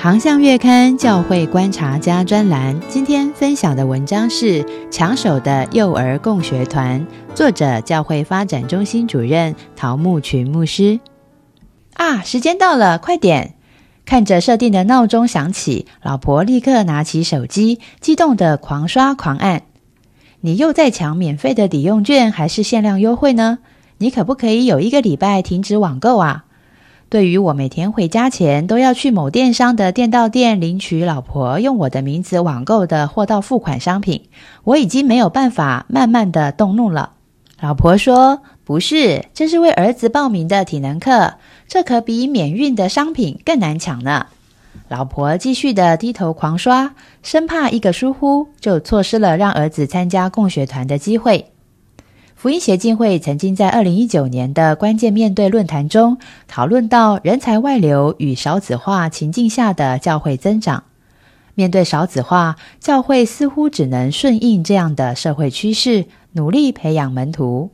航向月刊教会观察家专栏，今天分享的文章是《抢手的幼儿共学团》，作者教会发展中心主任陶木群牧师。啊，时间到了，快点！看着设定的闹钟响起，老婆立刻拿起手机，激动的狂刷狂按。你又在抢免费的抵用券还是限量优惠呢？你可不可以有一个礼拜停止网购啊？对于我每天回家前都要去某电商的店到店领取老婆用我的名字网购的货到付款商品，我已经没有办法慢慢的动怒了。老婆说：“不是，这是为儿子报名的体能课，这可比免运的商品更难抢呢。”老婆继续的低头狂刷，生怕一个疏忽就错失了让儿子参加共学团的机会。福音协进会曾经在二零一九年的关键面对论坛中讨论到人才外流与少子化情境下的教会增长。面对少子化，教会似乎只能顺应这样的社会趋势，努力培养门徒。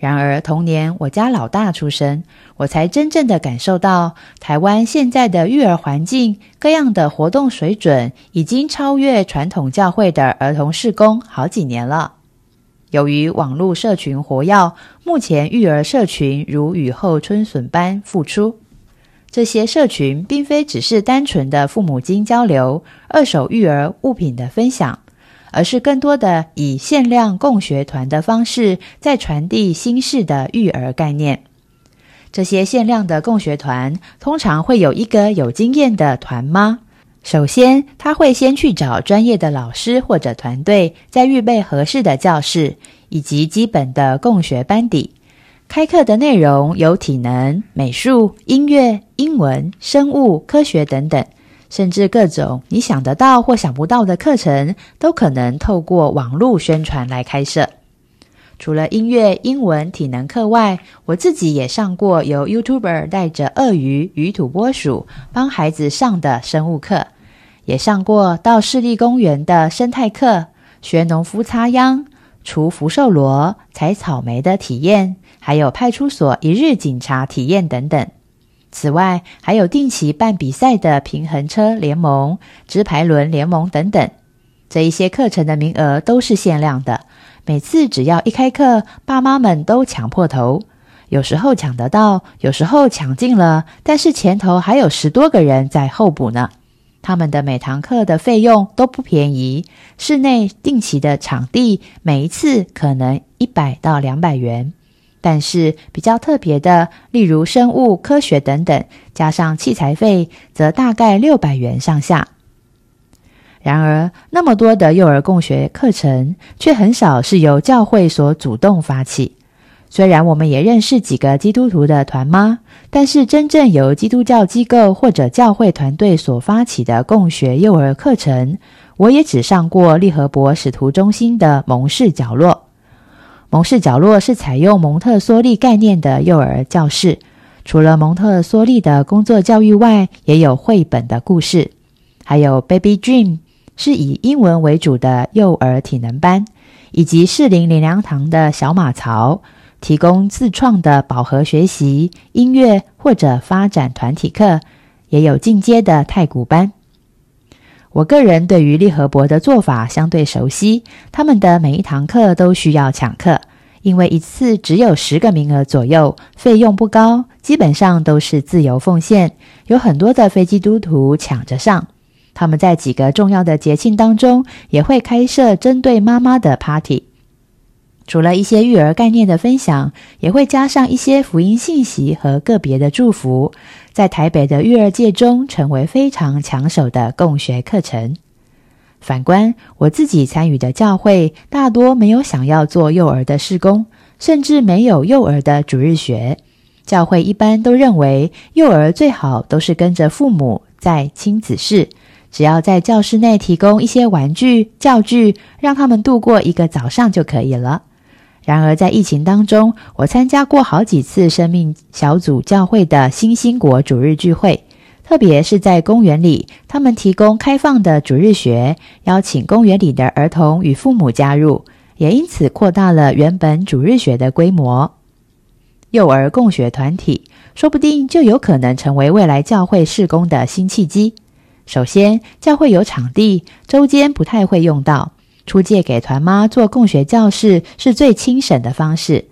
然而，同年我家老大出生，我才真正的感受到台湾现在的育儿环境、各样的活动水准，已经超越传统教会的儿童事工好几年了。由于网络社群活跃，目前育儿社群如雨后春笋般复出。这些社群并非只是单纯的父母亲交流、二手育儿物品的分享，而是更多的以限量共学团的方式，在传递新式的育儿概念。这些限量的共学团通常会有一个有经验的团妈。首先，他会先去找专业的老师或者团队，再预备合适的教室以及基本的共学班底。开课的内容有体能、美术、音乐、英文、生物、科学等等，甚至各种你想得到或想不到的课程，都可能透过网络宣传来开设。除了音乐、英文、体能课外，我自己也上过由 YouTuber 带着鳄鱼与土拨鼠帮孩子上的生物课。也上过到市立公园的生态课，学农夫插秧、除福寿螺、采草莓的体验，还有派出所一日警察体验等等。此外，还有定期办比赛的平衡车联盟、直排轮联盟等等。这一些课程的名额都是限量的，每次只要一开课，爸妈们都抢破头。有时候抢得到，有时候抢尽了，但是前头还有十多个人在候补呢。他们的每堂课的费用都不便宜，室内定期的场地每一次可能一百到两百元，但是比较特别的，例如生物科学等等，加上器材费，则大概六百元上下。然而，那么多的幼儿共学课程，却很少是由教会所主动发起。虽然我们也认识几个基督徒的团妈，但是真正由基督教机构或者教会团队所发起的共学幼儿课程，我也只上过利和博使徒中心的蒙氏角落。蒙氏角落是采用蒙特梭利概念的幼儿教室，除了蒙特梭利的工作教育外，也有绘本的故事，还有 Baby Dream 是以英文为主的幼儿体能班，以及适龄林良堂的小马槽。提供自创的饱和学习、音乐或者发展团体课，也有进阶的太古班。我个人对于利和博的做法相对熟悉，他们的每一堂课都需要抢课，因为一次只有十个名额左右，费用不高，基本上都是自由奉献。有很多的非基督徒抢着上，他们在几个重要的节庆当中也会开设针对妈妈的 party。除了一些育儿概念的分享，也会加上一些福音信息和个别的祝福，在台北的育儿界中成为非常抢手的共学课程。反观我自己参与的教会，大多没有想要做幼儿的施工，甚至没有幼儿的主日学。教会一般都认为幼儿最好都是跟着父母在亲子室，只要在教室内提供一些玩具、教具，让他们度过一个早上就可以了。然而，在疫情当中，我参加过好几次生命小组教会的新兴国主日聚会，特别是在公园里，他们提供开放的主日学，邀请公园里的儿童与父母加入，也因此扩大了原本主日学的规模。幼儿共学团体，说不定就有可能成为未来教会事工的新契机。首先，教会有场地，周间不太会用到，出借给团妈做共学教室是最轻省的方式。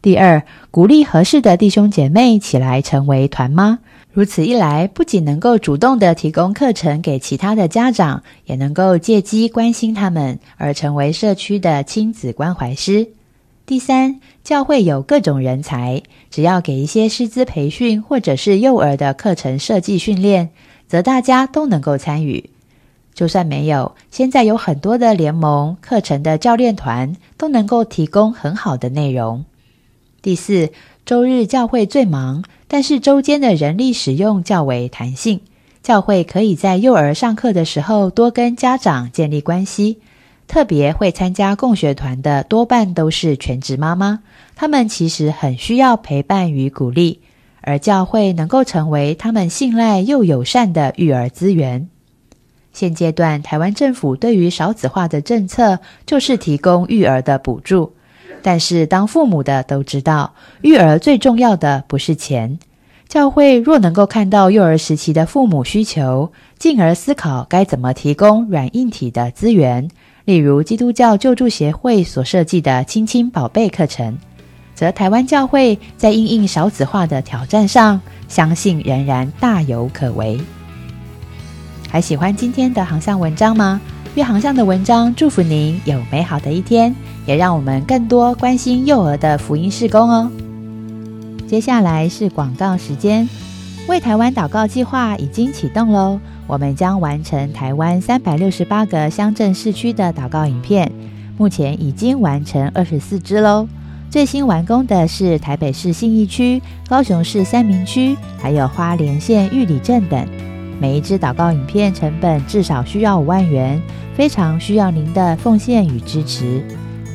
第二，鼓励合适的弟兄姐妹起来成为团妈，如此一来，不仅能够主动的提供课程给其他的家长，也能够借机关心他们，而成为社区的亲子关怀师。第三，教会有各种人才，只要给一些师资培训，或者是幼儿的课程设计训练。则大家都能够参与，就算没有，现在有很多的联盟课程的教练团都能够提供很好的内容。第四，周日教会最忙，但是周间的人力使用较为弹性，教会可以在幼儿上课的时候多跟家长建立关系。特别会参加共学团的多半都是全职妈妈，他们其实很需要陪伴与鼓励。而教会能够成为他们信赖又友善的育儿资源。现阶段，台湾政府对于少子化的政策就是提供育儿的补助。但是，当父母的都知道，育儿最重要的不是钱。教会若能够看到幼儿时期的父母需求，进而思考该怎么提供软硬体的资源，例如基督教救助协会所设计的“亲亲宝贝”课程。则台湾教会在应应少子化的挑战上，相信仍然大有可为。还喜欢今天的航向文章吗？月航向的文章祝福您有美好的一天，也让我们更多关心幼儿的福音事工哦。接下来是广告时间，为台湾祷告计划已经启动喽，我们将完成台湾三百六十八个乡镇市区的祷告影片，目前已经完成二十四支喽。最新完工的是台北市信义区、高雄市三明区，还有花莲县玉里镇等。每一支祷告影片成本至少需要五万元，非常需要您的奉献与支持。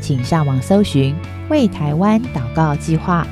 请上网搜寻“为台湾祷告计划”，